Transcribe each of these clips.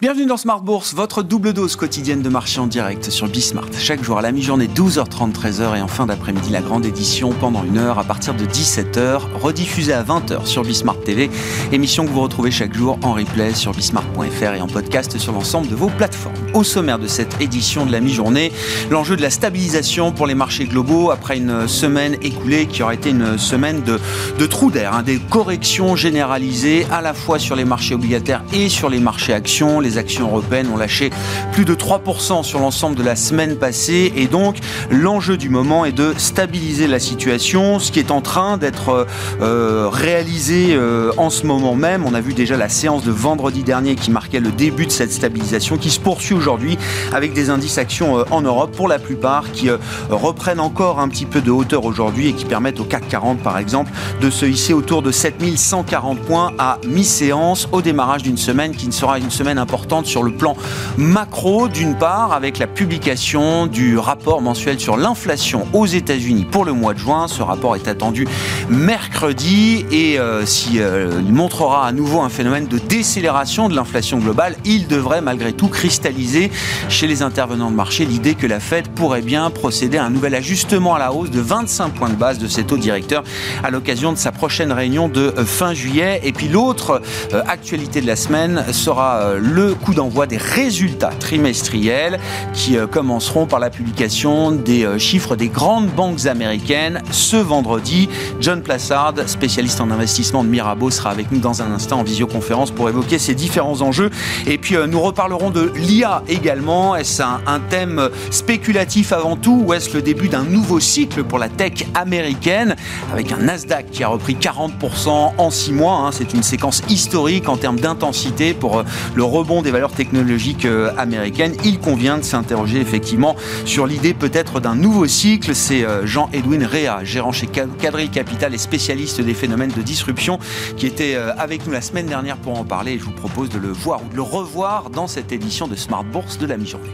Bienvenue dans Smart Bourse, votre double dose quotidienne de marché en direct sur Bismart. Chaque jour à la mi-journée, 12h30, 13h et en fin d'après-midi, la grande édition pendant une heure à partir de 17h, rediffusée à 20h sur Bismart TV. Émission que vous retrouvez chaque jour en replay sur bismart.fr et en podcast sur l'ensemble de vos plateformes. Au sommaire de cette édition de la mi-journée, l'enjeu de la stabilisation pour les marchés globaux après une semaine écoulée qui aurait été une semaine de, de trous d'air, hein, des corrections généralisées à la fois sur les marchés obligataires et sur les marchés actions actions européennes ont lâché plus de 3% sur l'ensemble de la semaine passée et donc l'enjeu du moment est de stabiliser la situation, ce qui est en train d'être euh, réalisé euh, en ce moment même. On a vu déjà la séance de vendredi dernier qui marquait le début de cette stabilisation qui se poursuit aujourd'hui avec des indices actions euh, en Europe pour la plupart qui reprennent encore un petit peu de hauteur aujourd'hui et qui permettent au CAC 40 par exemple de se hisser autour de 7140 points à mi-séance au démarrage d'une semaine qui ne sera une semaine importante sur le plan macro, d'une part, avec la publication du rapport mensuel sur l'inflation aux États-Unis pour le mois de juin. Ce rapport est attendu mercredi et euh, s'il euh, montrera à nouveau un phénomène de décélération de l'inflation globale, il devrait malgré tout cristalliser chez les intervenants de marché l'idée que la Fed pourrait bien procéder à un nouvel ajustement à la hausse de 25 points de base de ses taux directeurs à l'occasion de sa prochaine réunion de euh, fin juillet. Et puis l'autre actualité de la semaine sera le coup d'envoi des résultats trimestriels qui euh, commenceront par la publication des euh, chiffres des grandes banques américaines ce vendredi. John Plassard, spécialiste en investissement de Mirabeau, sera avec nous dans un instant en visioconférence pour évoquer ces différents enjeux. Et puis euh, nous reparlerons de l'IA également. Est-ce un, thème spéculatif avant tout ou est-ce le début d'un nouveau cycle pour la tech américaine avec un Nasdaq qui a repris 40% en 6 mois hein. C'est une séquence historique en termes d'intensité pour le rebond des valeurs technologiques euh, américaines, il convient de s'interroger effectivement sur l'idée peut-être d'un nouveau cycle. C'est euh, Jean-Edwin Réa, gérant chez Cadril Capital et spécialiste des phénomènes de disruption, qui était euh, avec nous la semaine dernière pour en parler. Et je vous propose de le voir ou de le revoir dans cette édition de Smart Bourse de la mi-journée.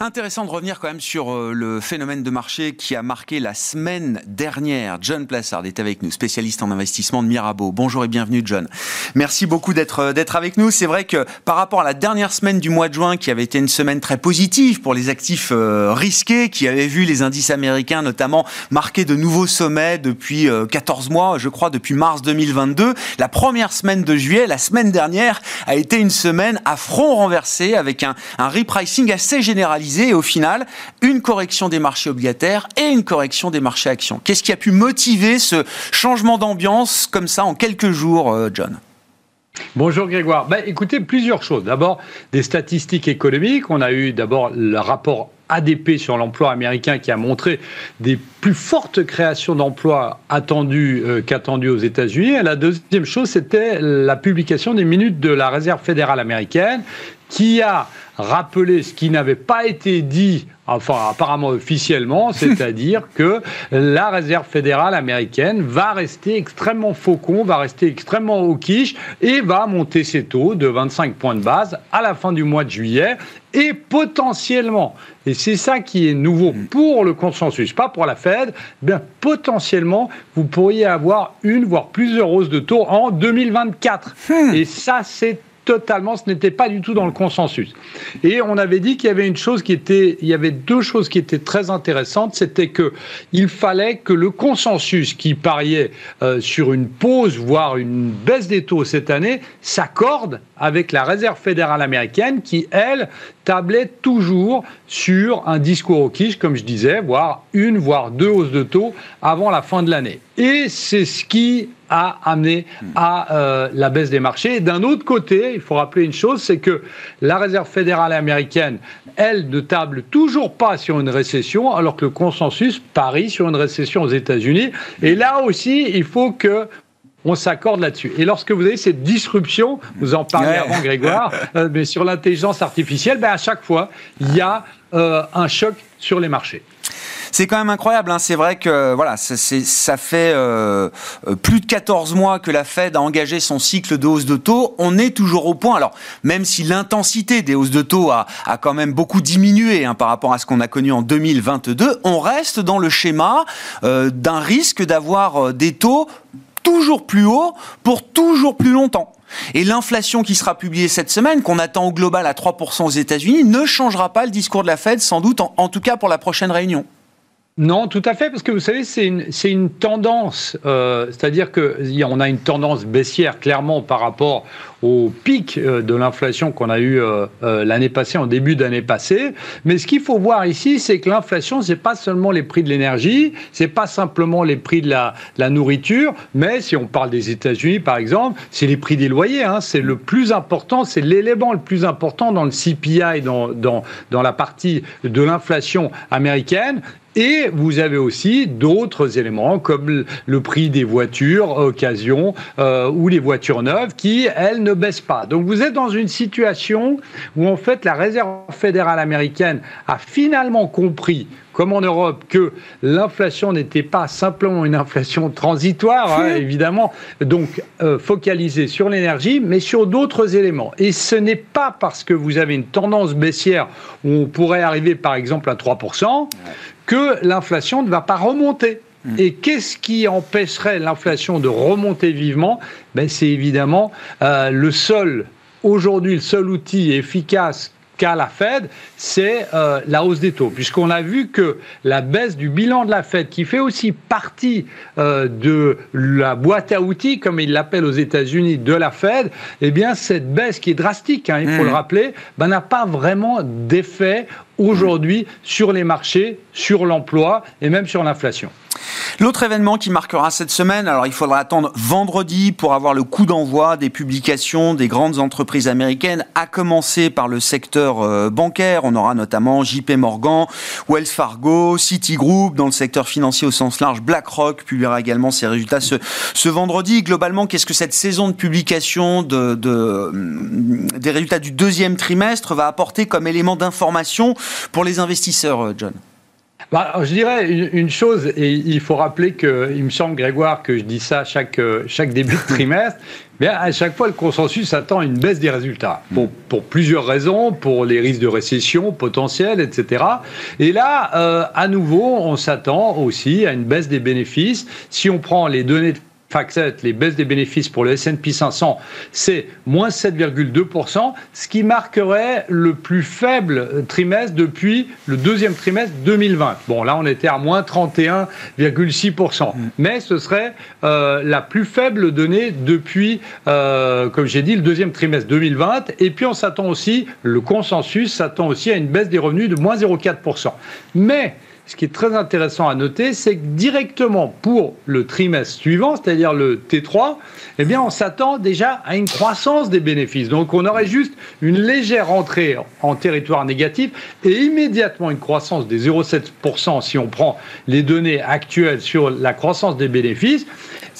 Intéressant de revenir quand même sur euh, le phénomène de marché qui a marqué la semaine dernière. John Plassard est avec nous, spécialiste en investissement de Mirabeau. Bonjour et bienvenue John. Merci beaucoup d'être euh, d'être avec nous. C'est vrai que par rapport à la dernière semaine du mois de juin qui avait été une semaine très positive pour les actifs euh, risqués qui avaient vu les indices américains notamment marquer de nouveaux sommets depuis 14 mois, je crois depuis mars 2022, la première semaine de juillet, la semaine dernière a été une semaine à front renversé avec un, un repricing assez généralisé et au final une correction des marchés obligataires et une correction des marchés actions. Qu'est-ce qui a pu motiver ce changement d'ambiance comme ça en quelques jours, euh, John? Bonjour Grégoire. Ben, écoutez, plusieurs choses. D'abord, des statistiques économiques. On a eu d'abord le rapport ADP sur l'emploi américain qui a montré des plus fortes créations d'emplois attendues euh, qu'attendues aux États-Unis. La deuxième chose, c'était la publication des minutes de la Réserve fédérale américaine qui a rappelé ce qui n'avait pas été dit enfin apparemment officiellement, c'est-à-dire que la réserve fédérale américaine va rester extrêmement faucon, va rester extrêmement au quiche et va monter ses taux de 25 points de base à la fin du mois de juillet et potentiellement, et c'est ça qui est nouveau mm. pour le consensus, pas pour la Fed, bien potentiellement, vous pourriez avoir une, voire plusieurs hausses de taux en 2024. Hmm. Et ça, c'est totalement, ce n'était pas du tout dans le consensus. Et on avait dit qu'il y avait une chose qui était, il y avait deux choses qui étaient très intéressantes, c'était que il fallait que le consensus qui pariait euh, sur une pause, voire une baisse des taux cette année, s'accorde avec la Réserve fédérale américaine qui, elle, tablait toujours sur un discours au quiche, comme je disais, voire une, voire deux hausses de taux avant la fin de l'année. Et c'est ce qui a amené à euh, la baisse des marchés. D'un autre côté, il faut rappeler une chose, c'est que la Réserve fédérale américaine, elle, ne table toujours pas sur une récession, alors que le consensus parie sur une récession aux États-Unis. Et là aussi, il faut que on s'accorde là-dessus. Et lorsque vous avez cette disruption, vous en parliez avant Grégoire, euh, mais sur l'intelligence artificielle, ben à chaque fois, il y a euh, un choc sur les marchés. C'est quand même incroyable. Hein. C'est vrai que voilà, ça fait euh, plus de 14 mois que la Fed a engagé son cycle de hausse de taux. On est toujours au point. Alors, même si l'intensité des hausses de taux a, quand même beaucoup diminué hein, par rapport à ce qu'on a connu en 2022, on reste dans le schéma euh, d'un risque d'avoir des taux toujours plus hauts pour toujours plus longtemps. Et l'inflation qui sera publiée cette semaine, qu'on attend au global à 3% aux États-Unis, ne changera pas le discours de la Fed, sans doute, en, tout cas pour la prochaine réunion. Non, tout à fait, parce que vous savez, c'est une, une, tendance, euh, c'est-à-dire qu'on a une tendance baissière clairement par rapport au pic euh, de l'inflation qu'on a eu euh, l'année passée, en début d'année passée. Mais ce qu'il faut voir ici, c'est que l'inflation, c'est pas seulement les prix de l'énergie, c'est pas simplement les prix de la, la, nourriture, mais si on parle des États-Unis, par exemple, c'est les prix des loyers. Hein, c'est le plus important, c'est l'élément le plus important dans le CPI, dans, dans, dans la partie de l'inflation américaine. Et vous avez aussi d'autres éléments comme le prix des voitures occasion euh, ou les voitures neuves qui, elles, ne baissent pas. Donc vous êtes dans une situation où en fait la Réserve fédérale américaine a finalement compris comme en Europe, que l'inflation n'était pas simplement une inflation transitoire, hein, évidemment, donc euh, focalisée sur l'énergie, mais sur d'autres éléments. Et ce n'est pas parce que vous avez une tendance baissière où on pourrait arriver par exemple à 3%, que l'inflation ne va pas remonter. Mm. Et qu'est-ce qui empêcherait l'inflation de remonter vivement? Ben, C'est évidemment euh, le seul, aujourd'hui, le seul outil efficace qu'a la Fed, c'est euh, la hausse des taux. Puisqu'on a vu que la baisse du bilan de la Fed, qui fait aussi partie euh, de la boîte à outils, comme ils l'appellent aux États-Unis, de la Fed, eh bien, cette baisse qui est drastique, hein, il faut le mm. rappeler, ben, n'a pas vraiment d'effet aujourd'hui sur les marchés, sur l'emploi et même sur l'inflation. L'autre événement qui marquera cette semaine, alors il faudra attendre vendredi pour avoir le coup d'envoi des publications des grandes entreprises américaines, à commencer par le secteur euh, bancaire. On aura notamment JP Morgan, Wells Fargo, Citigroup, dans le secteur financier au sens large, BlackRock publiera également ses résultats ce, vendredi. Globalement, qu'est-ce que cette saison de publication de, des résultats du deuxième trimestre va apporter comme élément d'information pour les investisseurs, euh, John bah, je dirais une, chose, et il faut rappeler que, il me semble, Grégoire, que je dis ça chaque, euh, chaque début de trimestre, mais à chaque fois, le consensus attend une baisse des résultats. Pour, pour plusieurs raisons, pour les risques de récession potentiels, etc. Et là, euh, à nouveau, on s'attend aussi à une baisse des bénéfices. Si on prend les données de FactSet, les baisses des bénéfices pour le S&P 500, c'est moins 7,2%, ce qui marquerait le plus faible trimestre depuis le deuxième trimestre 2020. Bon, là, on était à moins 31,6%, mm. mais ce serait euh, la plus faible donnée depuis, euh, comme j'ai dit, le deuxième trimestre 2020. Et puis, on s'attend aussi, le consensus s'attend aussi à une baisse des revenus de moins 0,4%. Mais ce qui est très intéressant à noter, c'est que directement pour le trimestre suivant, c'est-à-dire le T3, eh bien, on s'attend déjà à une croissance des bénéfices. Donc, on aurait juste une légère entrée en territoire négatif et immédiatement une croissance des 0,7% si on prend les données actuelles sur la croissance des bénéfices.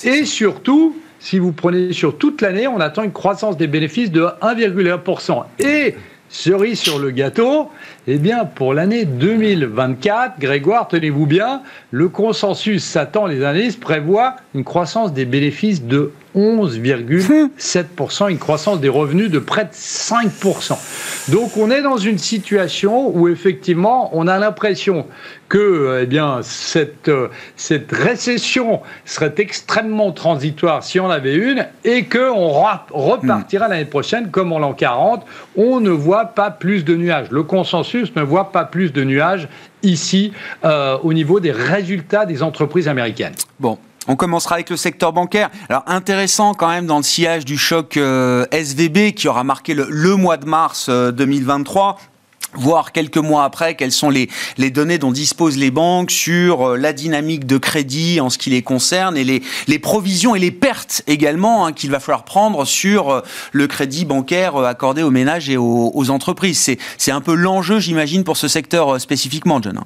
Et surtout, si vous prenez sur toute l'année, on attend une croissance des bénéfices de 1,1%. Et cerise sur le gâteau, eh bien, pour l'année 2024, Grégoire, tenez-vous bien, le consensus s'attend, les analystes prévoient une croissance des bénéfices de 11,7%, une croissance des revenus de près de 5%. Donc on est dans une situation où effectivement on a l'impression que eh bien, cette, cette récession serait extrêmement transitoire si on avait une et qu'on repartira hmm. l'année prochaine comme en l'an 40. On ne voit pas plus de nuages. Le consensus ne voit pas plus de nuages ici euh, au niveau des résultats des entreprises américaines. Bon, on commencera avec le secteur bancaire. Alors intéressant quand même dans le sillage du choc euh, SVB qui aura marqué le, mois de mars 2023 euh, voir quelques mois après quelles sont les, données dont disposent les banques sur euh, la dynamique de crédit en ce qui les concerne et les, provisions et les pertes également hein, qu'il va falloir prendre sur le crédit bancaire accordé aux ménages et aux, aux entreprises. C'est un peu l'enjeu, j'imagine, pour ce secteur spécifiquement, John.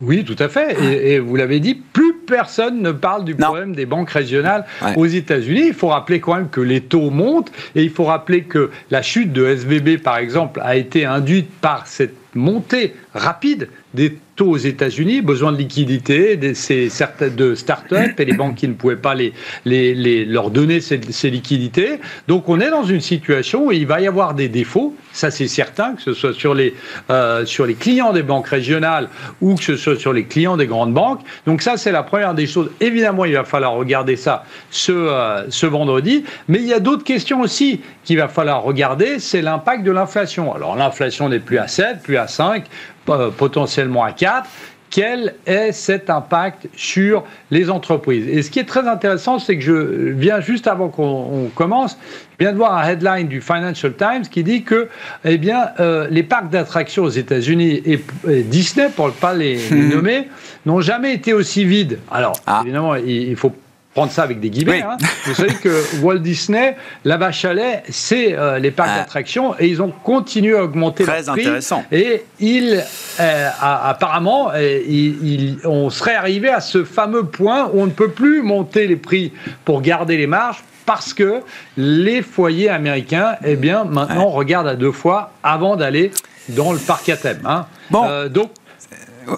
Oui, tout à fait. Et, vous l'avez dit, plus personne ne parle du problème des banques régionales aux États-Unis. Il faut rappeler quand même que les taux montent et il faut rappeler que la chute de SVB, par exemple, a été induite par cette montée rapide des tôt aux États-Unis, besoin de liquidité de, de start-up et les banques qui ne pouvaient pas les, les, leur donner ces, ces, liquidités. Donc on est dans une situation où il va y avoir des défauts, ça c'est certain, que ce soit sur les, euh, sur les clients des banques régionales ou que ce soit sur les clients des grandes banques. Donc ça c'est la première des choses. Évidemment, il va falloir regarder ça ce, euh, ce vendredi, mais il y a d'autres questions aussi qu'il va falloir regarder, c'est l'impact de l'inflation. Alors l'inflation n'est plus à 7, plus à 5, potentiellement à 4 quel est cet impact sur les entreprises? Et ce qui est très intéressant, c'est que je viens juste avant qu'on commence, je viens de voir un headline du Financial Times qui dit que eh bien, euh, les parcs d'attractions aux États-Unis et, Disney, pour ne pas les, nommer, n'ont jamais été aussi vides. Alors, ah. évidemment, il, il faut prendre ça avec des guillemets. Hein. Vous savez que Walt Disney, la vache à lait, c'est euh, les parcs ah. d'attractions et ils ont continué à augmenter Très prix. intéressant. Et il, euh, apparemment, euh, on serait arrivé à ce fameux point où on ne peut plus monter les prix pour garder les marges parce que les foyers américains, eh bien, maintenant, regardent à deux fois avant d'aller dans le parc à thème. Hein. Bon. donc,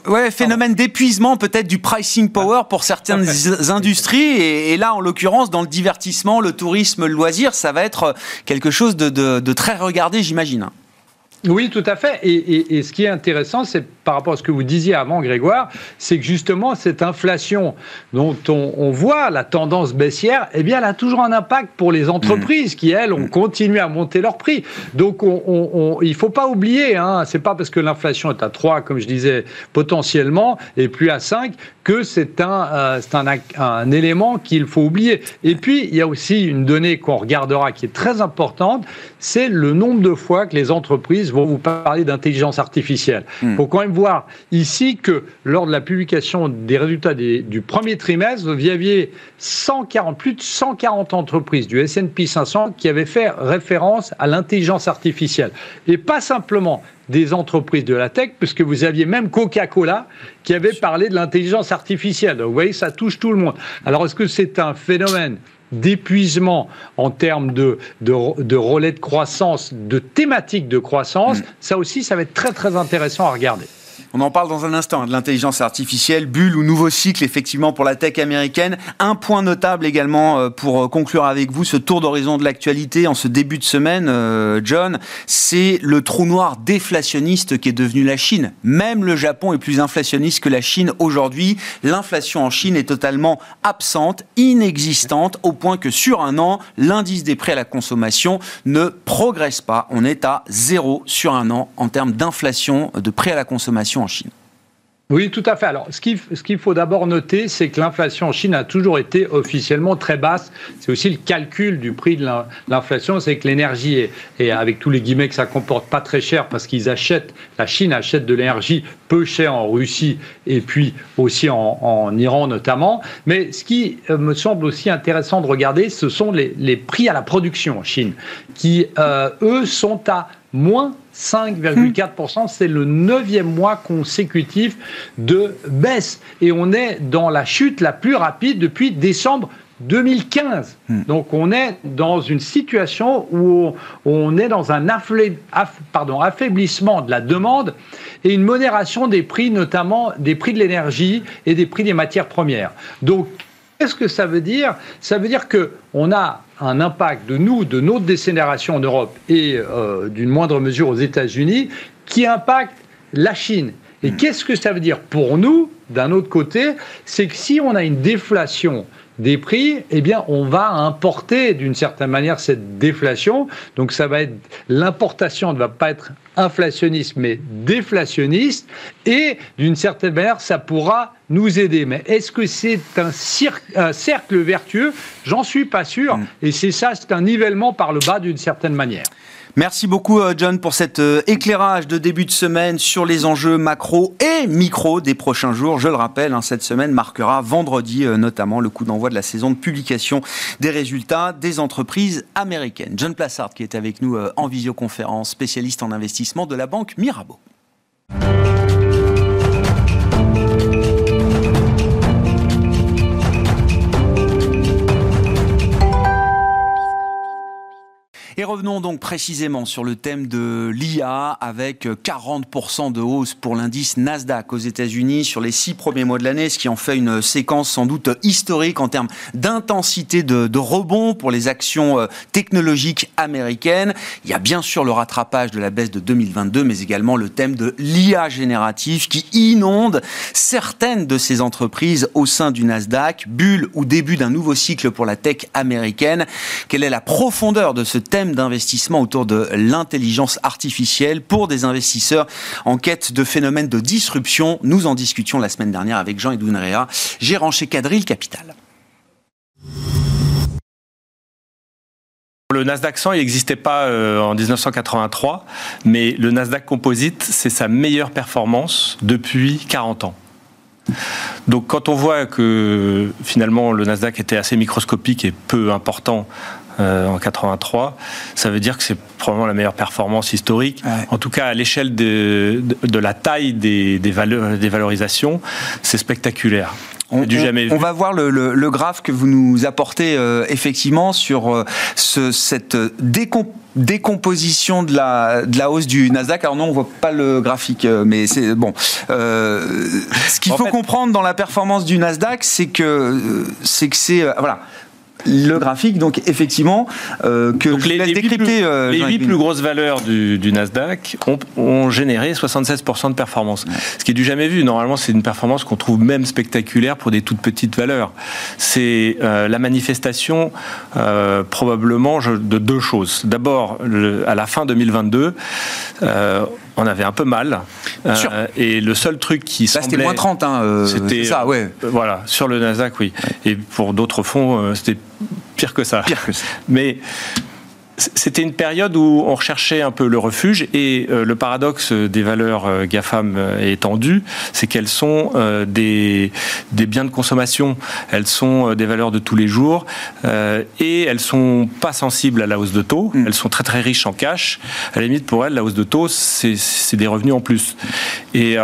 Ouais, phénomène d'épuisement peut-être du pricing power pour certaines industries. Et, là, en l'occurrence, dans le divertissement, le tourisme, le loisir, ça va être quelque chose de très regardé, j'imagine. Oui, tout à fait. Et, ce qui est intéressant, c'est par rapport à ce que vous disiez avant, Grégoire, c'est que justement, cette inflation dont on, voit la tendance baissière, eh bien, elle a toujours un impact pour les entreprises qui, elles, ont continué à monter leurs prix. Donc, il ne faut pas oublier, hein, c'est pas parce que l'inflation est à 3, comme je disais, potentiellement, et plus à 5, que c'est un, euh, un, un élément qu'il faut oublier. Et puis, il y a aussi une donnée qu'on regardera qui est très importante, c'est le nombre de fois que les entreprises vont vous parler d'intelligence artificielle. Hmm. faut quand même voir ici que lors de la publication des résultats du premier trimestre, vous aviez 140, plus de 140 entreprises du S&P 500 qui avaient fait référence à l'intelligence artificielle. Et pas simplement des entreprises de la tech, puisque vous aviez même Coca-Cola qui avait parlé de l'intelligence artificielle. Vous voyez, ça touche tout le monde. Alors, est-ce que c'est un phénomène d'épuisement en termes de, de, relais de croissance, de thématiques de croissance, mm. ça aussi, ça va être très très intéressant à regarder. On en parle dans un instant hein, de l'intelligence artificielle, bulle ou nouveau cycle effectivement pour la tech américaine. Un point notable également euh, pour euh, conclure avec vous ce tour d'horizon de l'actualité en ce début de semaine, euh, John, c'est le trou noir déflationniste qui est devenu la Chine. Même le Japon est plus inflationniste que la Chine aujourd'hui. L'inflation en Chine est totalement absente, inexistante, au point que sur un an, l'indice des prix à la consommation ne progresse pas. On est à zéro sur un an en termes d'inflation de prix à la consommation Chine. Oui, tout à fait. Alors, ce qu'il ce qu'il faut d'abord noter, c'est que l'inflation en Chine a toujours été officiellement très basse. C'est aussi le calcul du prix de l'inflation, c'est que l'énergie et avec tous les guillemets que ça comporte, pas très cher parce qu'ils achètent, la Chine achète de l'énergie peu chère en Russie et puis aussi en, Iran notamment. Mais ce qui euh, me semble aussi intéressant de regarder, ce sont les, les prix à la production en Chine, qui euh, eux sont à moins 5,4%. C'est le neuvième mois consécutif de baisse. Et on est dans la chute la plus rapide depuis décembre 2015. Hmm. Donc on est dans une situation où on est dans un affaiblissement de la demande et une modération des prix, notamment des prix de l'énergie et des prix des matières premières. Donc Qu'est-ce que ça veut dire? Ça veut dire qu'on a un impact de nous, de notre décénération en Europe et euh, d'une moindre mesure aux États-Unis, qui impacte la Chine. Et hmm. qu'est-ce que ça veut dire pour nous, d'un autre côté C'est que si on a une déflation des prix, eh bien, on va importer d'une certaine manière cette déflation. Donc, ça va être l'importation ne va pas être inflationniste, mais déflationniste. Et d'une certaine manière, ça pourra nous aider. Mais est-ce que c'est un, un, cercle vertueux? J'en suis pas sûr. Mm. Et c'est ça, c'est un nivellement par le bas d'une certaine manière. Merci beaucoup, euh, John, pour cet euh, éclairage de début de semaine sur les enjeux macro et micro des prochains jours. Je le rappelle, hein, cette semaine marquera vendredi euh, notamment le coup d'envoi de la saison de publication des résultats des entreprises américaines. John Plassard, qui est avec nous en visioconférence, spécialiste en investissement de la banque Mirabeau. Et revenons donc précisément sur le thème de l'IA avec 40% de hausse pour l'indice Nasdaq aux États-Unis sur les six premiers mois de l'année, ce qui en fait une séquence sans doute historique en termes d'intensité de, rebond pour les actions euh, technologiques américaines. Il y a bien sûr le rattrapage de la baisse de 2022, mais également le thème de l'IA générative qui inonde certaines de ces entreprises au sein du Nasdaq, bulle ou début d'un nouveau cycle pour la tech américaine. Quelle est la profondeur de ce thème d'investissement autour de l'intelligence artificielle pour des investisseurs en quête de phénomènes de disruption. Nous en discutions la semaine dernière avec Jean-Edouin Réa, gérant chez Cadril Capital. Le Nasdaq 100, il n'existait pas euh, en 1983, mais le Nasdaq Composite, c'est sa meilleure performance depuis 40 ans. Donc quand on voit que finalement le Nasdaq était assez microscopique et peu important euh, en 83, ça veut dire que c'est probablement la meilleure performance historique. En tout cas, à l'échelle de, de, la taille des, des, valeurs, des valorisations, c'est spectaculaire. On, va voir le, le, le, graphe que vous nous apportez euh, effectivement sur euh, ce, cette décomposition de la, de la hausse du Nasdaq. Alors non, on voit pas le graphique, mais c'est bon. Euh, ce qu'il faut fait, comprendre dans la performance du Nasdaq, c'est que c'est que c'est voilà le graphique, donc effectivement, euh, que donc les, les, décrypter. Plus, euh, les 8 plus grosses valeurs du, du Nasdaq ont, ont, généré 76% de performance. Ouais. Ce qui est du jamais vu. Normalement, c'est une performance qu'on trouve même spectaculaire pour des toutes petites valeurs. C'est euh, la manifestation euh, probablement de deux choses. D'abord, à la fin 2022, on avait un peu mal. Euh, et le seul truc qui Là, semblait... c'était moins 30, hein, euh, c'était ça, ouais. Euh, voilà, sur le Nasdaq, oui. Ouais. Et pour d'autres fonds, c'était pire que ça. Pire que ça. Mais c'était une période où on recherchait un peu le refuge et euh, le paradoxe des valeurs euh, GAFAM est étendu, c'est qu'elles sont euh, des, des, biens de consommation, elles sont des valeurs de tous les jours et elles sont pas sensibles à la hausse de taux, mm. elles sont très très riches en cash. À la limite pour elles, la hausse de taux, c'est des revenus en plus. Et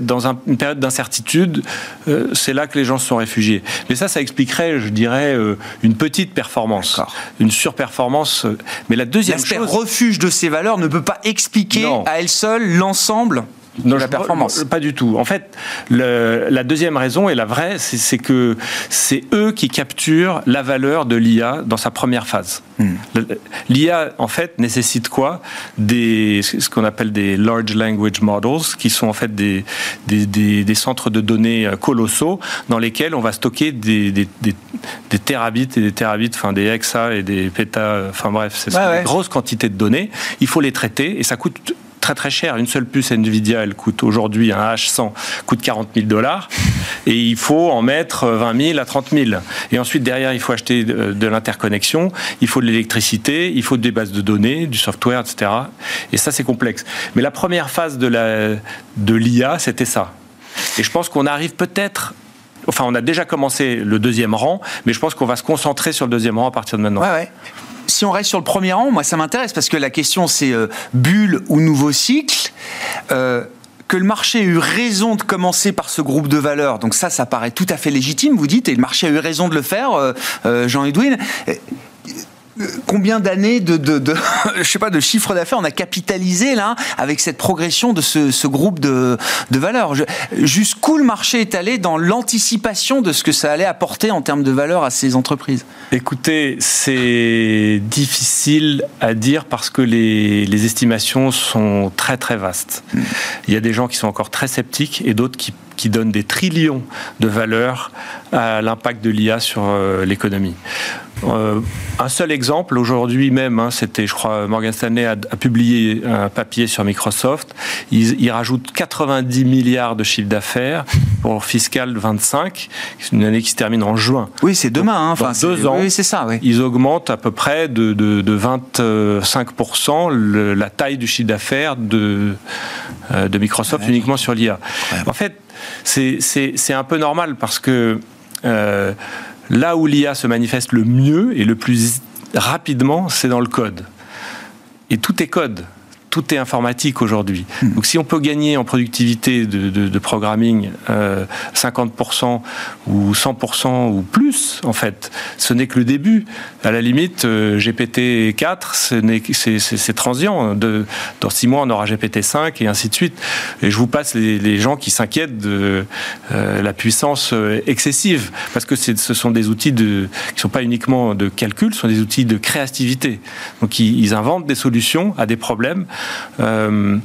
dans un, une période d'incertitude, euh, c'est là que les gens se sont réfugiés. Mais ça, ça expliquerait, je dirais, euh, une petite performance, une surperformance. Mais la deuxième chose, refuge de ces valeurs ne peut pas expliquer non. à elle seule l'ensemble non, la performance. Pas du tout. En fait, le, la deuxième raison et la vraie, c'est que c'est eux qui capturent la valeur de l'IA dans sa première phase. Hmm. L'IA, en fait, nécessite quoi? Des, Ce qu'on appelle des large language models, qui sont en fait des, des, des, des centres de données colossaux dans lesquels on va stocker des, des, des terabits et des terabits, enfin des hexa et des pétas, enfin bref, c'est ouais, ouais. une grosse quantité de données. Il faut les traiter et ça coûte très très cher. Une seule puce Nvidia, elle coûte aujourd'hui un H100 coûte 40 000 dollars et il faut en mettre 20 000 à 30 000. Et ensuite derrière, il faut acheter de, l'interconnexion, il faut de l'électricité, il faut des bases de données, du software, etc. Et ça, c'est complexe. Mais la première phase de l'IA, c'était ça. Et je pense qu'on arrive peut-être Enfin, on a déjà commencé le deuxième rang, mais je pense qu'on va se concentrer sur le deuxième rang à partir de maintenant. Si on reste sur le premier rang, moi ça m'intéresse parce que la question c'est euh, bulle ou nouveau cycle. Euh, que le marché ait eu raison de commencer par ce groupe de valeurs, donc ça, ça paraît tout à fait légitime, vous dites, et le marché a eu raison de le faire, euh, Jean-Edwin combien d'années de, de, de, je sais pas, de chiffre d'affaires on a capitalisé là avec cette progression de ce, ce groupe de, de valeurs? Jusqu'où le marché est allé dans l'anticipation de ce que ça allait apporter en termes de valeur à ces entreprises? Écoutez, c'est difficile à dire parce que les, les, estimations sont très très vastes. Mm. Il y a des gens qui sont encore très sceptiques et d'autres qui qui donne des trillions de valeurs à l'impact de l'IA sur euh, l'économie. Euh, un seul exemple, aujourd'hui même, hein, c'était, je crois, Morgan Stanley a, a, publié un papier sur Microsoft. Ils, ils rajoutent 90 milliards de chiffre d'affaires pour fiscal 25, une année qui se termine en juin. Oui, c'est demain. Hein, deux ans. Oui, c'est ça. Oui. Ils augmentent à peu près de, de, de 25% le, la taille du chiffre d'affaires de, euh, de Microsoft ouais. uniquement sur l'IA. Ouais. En fait, c'est un peu normal parce que euh, là où l'IA se manifeste le mieux et le plus rapidement, c'est dans le code. Et tout est code tout est informatique aujourd'hui. Hmm. Donc si on peut gagner en productivité de, programming 50% euh, ou 100% ou plus, en fait, ce n'est que le début. À la limite, euh, GPT 4, c'est transient. De, dans six mois, on aura GPT 5 et ainsi de suite. Et je vous passe les, gens qui s'inquiètent de euh, la puissance excessive, parce que ce sont des outils de, qui ne sont pas uniquement de calcul, ce sont des outils de créativité. Donc ils, inventent des solutions à des problèmes. Euh,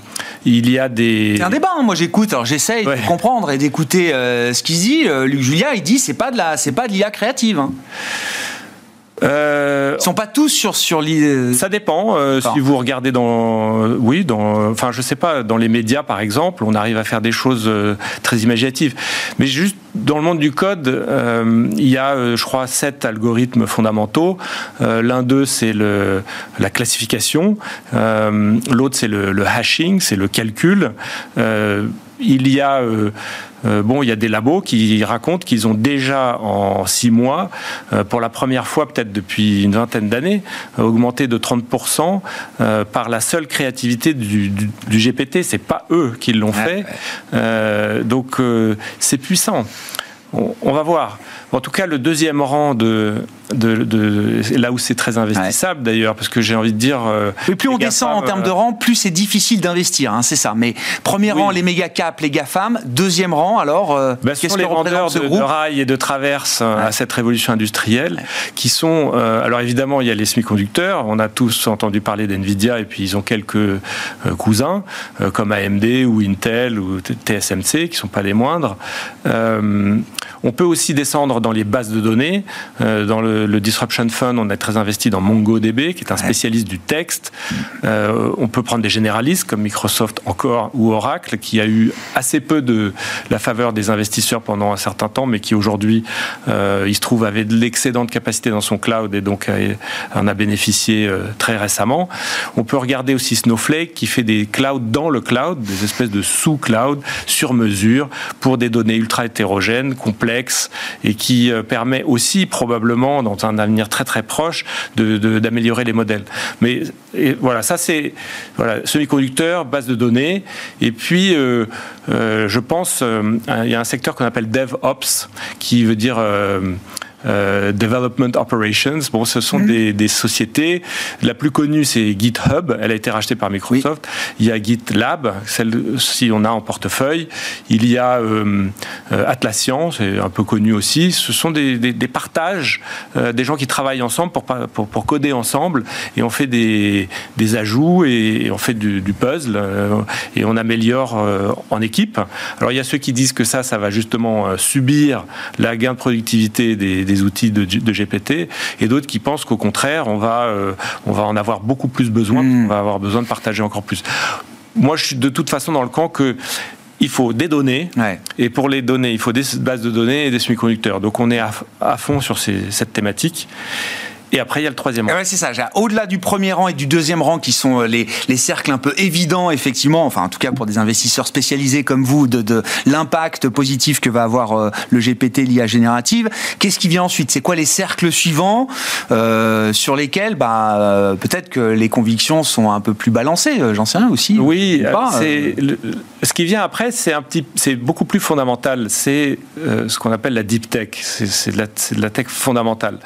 il y a des. C'est un débat. Hein. Moi, j'écoute. Alors, j'essaye de comprendre et d'écouter euh, ce qu'il dit. Euh, Luc Julia, il dit c'est pas de la, c'est pas de l'IA créative. Hein. Euh, Ils sont pas tous sur sur l'idée. Ça dépend. Euh, si vous regardez dans, oui, dans, enfin, je sais pas, dans les médias par exemple, on arrive à faire des choses euh, très imaginatives. Mais juste dans le monde du code, euh, il y a, je crois, sept algorithmes fondamentaux. L'un d'eux, c'est le la classification. L'autre, c'est le, le, hashing, c'est le calcul. Il y a euh, bon, il y a des labos qui racontent qu'ils ont déjà en six mois, euh, pour la première fois peut-être depuis une vingtaine d'années, augmenté de 30% euh, par la seule créativité du, du, du GPT. C'est pas eux qui l'ont fait, donc c'est puissant. On, va voir. En tout cas, le deuxième rang de, de, là où c'est très investissable d'ailleurs, parce que j'ai envie de dire. Euh, plus on descend en termes de euh, rang, plus c'est difficile d'investir, hein, c'est ça. Mais premier rang, les méga caps, les GAFAM. Deuxième rang, alors, euh, bah, qu'est-ce que les vendeurs de, de rails et de traverses à cette révolution industrielle, qui sont. alors évidemment, il y a les semi-conducteurs. On a tous entendu parler d'NVIDIA et puis ils ont quelques cousins, comme AMD ou Intel ou TSMC, qui sont pas les moindres. On peut aussi descendre dans les bases de données, dans le le, Disruption Fund, on est très investi dans MongoDB, qui est un spécialiste du texte. Euh, on peut prendre des généralistes comme Microsoft encore ou Oracle, qui a eu assez peu de la faveur des investisseurs pendant un certain temps, mais qui aujourd'hui, euh, il se trouve, avait de l'excédent de capacité dans son cloud et donc euh, en a bénéficié très récemment. On peut regarder aussi Snowflake, qui fait des clouds dans le cloud, des espèces de sous-clouds sur mesure pour des données ultra hétérogènes, et qui permet aussi probablement dans un avenir très très proche d'améliorer les modèles. Mais voilà, ça c'est voilà, semi-conducteur, base de données, et puis euh, euh, je pense euh, il y a un secteur qu'on appelle DevOps qui veut dire euh, Development Operations. Bon, ce sont mhm. des, sociétés. La plus connue, c'est GitHub. Elle a été rachetée par Microsoft. Il y a GitLab, celle-ci on a en portefeuille. Il y a euh, euh, Atlassian, c'est un peu connu aussi. Ce sont des, partages, des gens qui travaillent ensemble pour, pour, coder ensemble et on fait des, ajouts et, on fait du, puzzle et on améliore en équipe. Alors il y a ceux qui disent que ça, ça va justement subir la gain de productivité des des outils de, GPT, et d'autres qui pensent qu'au contraire, on va, euh, on va en avoir beaucoup plus besoin, hmm. on va avoir besoin de partager encore plus. Moi, je suis de toute façon dans le camp que il faut des données, et pour les données, il faut des bases de données et des semi-conducteurs. Donc on est à, fond sur cette thématique. Et après, il y a le troisième rang. Ouais, c'est ça. Au-delà du premier rang et du deuxième rang, qui sont euh, les, les cercles un peu évidents, effectivement, enfin, en tout cas pour des investisseurs spécialisés comme vous, de, de l'impact positif que va avoir euh, le GPT, l'IA générative. Qu'est-ce qui vient ensuite? C'est quoi les cercles suivants euh, sur lesquels, bah, euh, peut-être que les convictions sont un peu plus balancées J'en sais rien aussi. Oui, c'est ce qui vient après, c'est un petit, c'est beaucoup plus fondamental. C'est ce qu'on appelle la deep tech. C'est de, de, la tech fondamentale.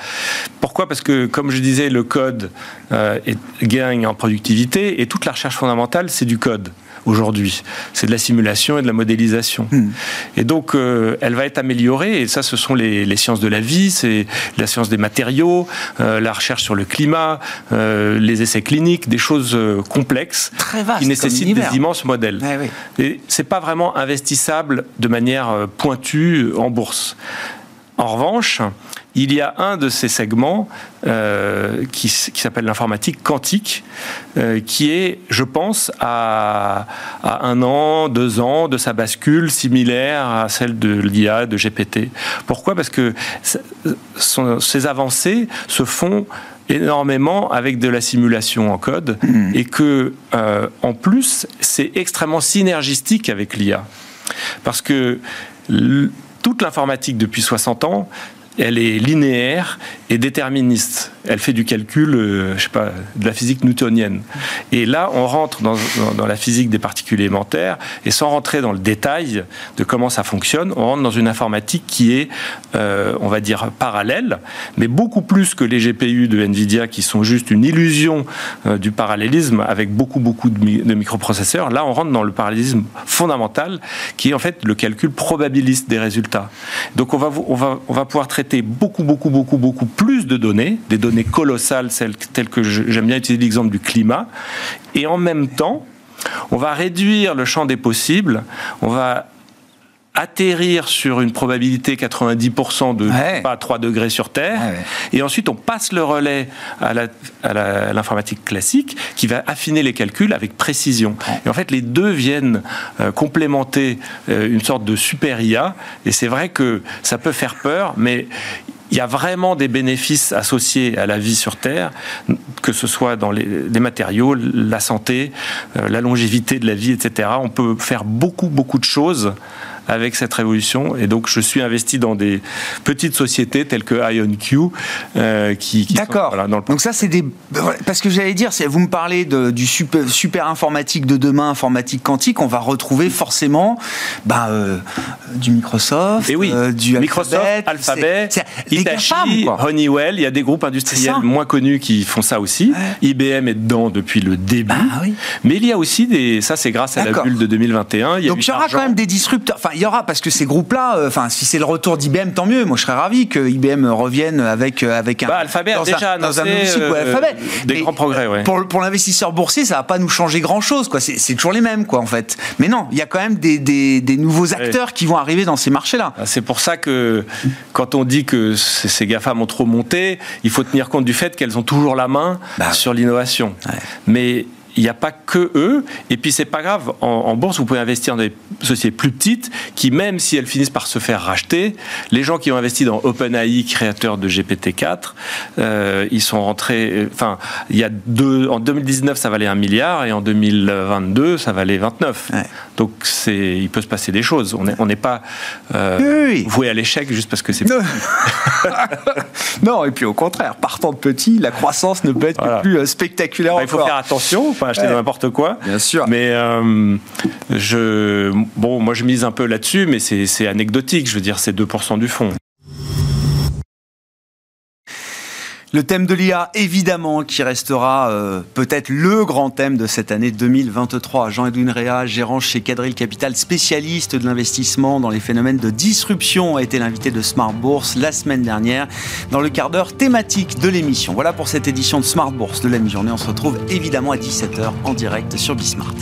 Pourquoi? Parce que comme je disais, le code euh, gagne en productivité et toute la recherche fondamentale, c'est du code aujourd'hui. C'est de la simulation et de la modélisation. Hmm. Et donc, euh, elle va être améliorée, et ça, ce sont les, sciences de la vie, c'est la science des matériaux, euh, la recherche sur le climat, les essais cliniques, des choses complexes Très qui nécessitent des immenses modèles. Et Et c'est pas vraiment investissable de manière pointue en bourse. En revanche, il y a un de ces segments euh, qui, s'appelle l'informatique quantique, euh, qui est, je pense, à, un an, deux ans de sa bascule similaire à celle de l'IA, de GPT. Pourquoi? Parce que ces avancées se font énormément avec de la simulation en code mmh. et que euh, en plus c'est extrêmement synergistique avec l'IA parce que toute l'informatique depuis 60 ans elle est linéaire et déterministe. Elle fait du calcul, euh, je sais pas, de la physique newtonienne. Et là, on rentre dans, la physique des particules élémentaires, et sans rentrer dans le détail de comment ça fonctionne, on rentre dans une informatique qui est, euh, on va dire, parallèle, mais beaucoup plus que les GPU de NVIDIA qui sont juste une illusion euh, du parallélisme avec beaucoup, beaucoup de, microprocesseurs. Là, on rentre dans le parallélisme fondamental, qui est en fait le calcul probabiliste des résultats. Donc, on va pouvoir traiter beaucoup, beaucoup, beaucoup, beaucoup plus de données, des données colossales, telles que j'aime bien utiliser l'exemple du climat, et en même temps, on va réduire le champ des possibles, on va atterrir sur une probabilité 90% de pas 3 degrés sur Terre, et ensuite on passe le relais à l'informatique classique qui va affiner les calculs avec précision. Et en fait, les deux viennent euh, complémenter euh, une sorte de super IA, et c'est vrai que ça peut faire peur, mais il y a vraiment des bénéfices associés à la vie sur Terre, que ce soit dans les, matériaux, la santé, euh, la longévité de la vie, etc. On peut faire beaucoup, beaucoup de choses avec cette révolution. Et donc, je suis investi dans des petites sociétés telles que IonQ, euh, qui, D'accord. Donc ça, c'est des... Parce que j'allais dire, vous me parlez de, du super, super, informatique de demain, informatique quantique, on va retrouver forcément bah, euh, du Microsoft, Et oui, euh, du Microsoft, Alphabet, Hitachi, Honeywell. Il y a des groupes industriels moins connus qui font ça aussi. IBM est dedans depuis le début. Ah Mais il y a aussi des... Ça, c'est grâce à la bulle de 2021. Il y Donc il y aura quand même des disrupteurs. Enfin, il y aura parce que ces groupes-là, euh, enfin, si c'est le retour d'IBM, tant mieux. Moi, je serais ravi que IBM revienne avec euh, avec un. Bah, Alphabet dans déjà un, dans un euh, Alphabet. Des grands progrès, ouais. Pour, pour l'investisseur boursier, ça va pas nous changer grand-chose, quoi. C'est toujours les mêmes, quoi, en fait. Mais non, il y a quand même des, des, des nouveaux acteurs qui vont arriver dans ces marchés-là. Ah, c'est pour ça que quand on dit que ces GAFAM ont trop monté, il faut tenir compte du fait qu'elles ont toujours la main bah sur l'innovation. Mais il n'y a pas que eux. Et puis, c'est pas grave. En, bourse, vous pouvez investir dans des sociétés plus petites qui, même si elles finissent par se faire racheter, les gens qui ont investi dans OpenAI, créateur de GPT-4, euh, ils sont rentrés. Euh, enfin, il y a deux. En 2019, ça valait un milliard et en 2022, ça valait 29. Donc, c'est, il peut se passer des choses. On n'est pas euh, voué à l'échec juste parce que c'est. non, et puis au contraire, partant de petit, la croissance ne peut être plus euh, spectaculaire. il faut faire attention acheter n'importe quoi. Bien sûr. Mais euh, je, bon, moi je mise un peu là-dessus, mais c'est anecdotique. Je veux dire, c'est 2% du fonds. Le thème de l'IA, évidemment, qui restera euh, peut-être le grand thème de cette année 2023. Jean-Edwin Réa, gérant chez Cadril Capital, spécialiste de l'investissement dans les phénomènes de disruption, a été l'invité de Smart Bourse la semaine dernière dans le quart d'heure thématique de l'émission. Voilà pour cette édition de Smart Bourse de la mi-journée. On se retrouve évidemment à 17h en direct sur Bismart.